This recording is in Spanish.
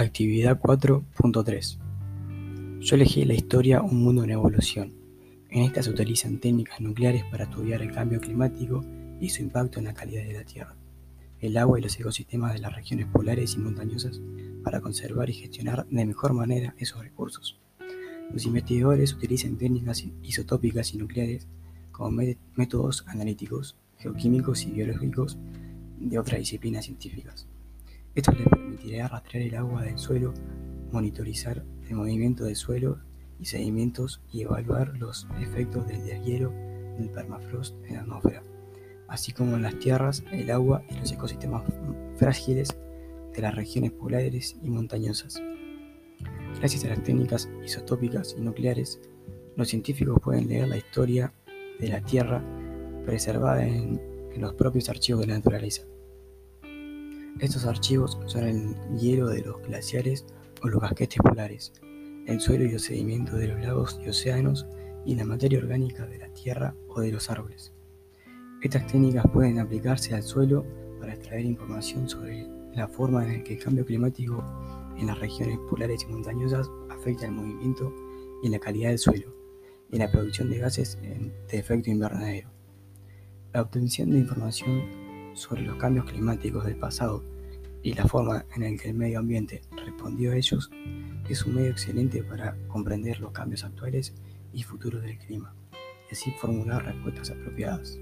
Actividad 4.3 Yo elegí la historia Un mundo en evolución. En esta se utilizan técnicas nucleares para estudiar el cambio climático y su impacto en la calidad de la Tierra, el agua y los ecosistemas de las regiones polares y montañosas para conservar y gestionar de mejor manera esos recursos. Los investigadores utilizan técnicas isotópicas y nucleares como métodos analíticos, geoquímicos y biológicos de otras disciplinas científicas. Esto les permitirá rastrear el agua del suelo, monitorizar el movimiento del suelo y sedimentos y evaluar los efectos del deshielo del permafrost en la atmósfera, así como en las tierras, el agua y los ecosistemas frágiles de las regiones polares y montañosas. Gracias a las técnicas isotópicas y nucleares, los científicos pueden leer la historia de la Tierra preservada en, en los propios archivos de la naturaleza. Estos archivos son el hielo de los glaciares o los casquetes polares, el suelo y los sedimentos de los lagos y océanos y la materia orgánica de la tierra o de los árboles. Estas técnicas pueden aplicarse al suelo para extraer información sobre la forma en que el cambio climático en las regiones polares y montañosas afecta el movimiento y la calidad del suelo y la producción de gases de efecto invernadero. La obtención de información sobre los cambios climáticos del pasado y la forma en la que el medio ambiente respondió a ellos es un medio excelente para comprender los cambios actuales y futuros del clima y así formular respuestas apropiadas.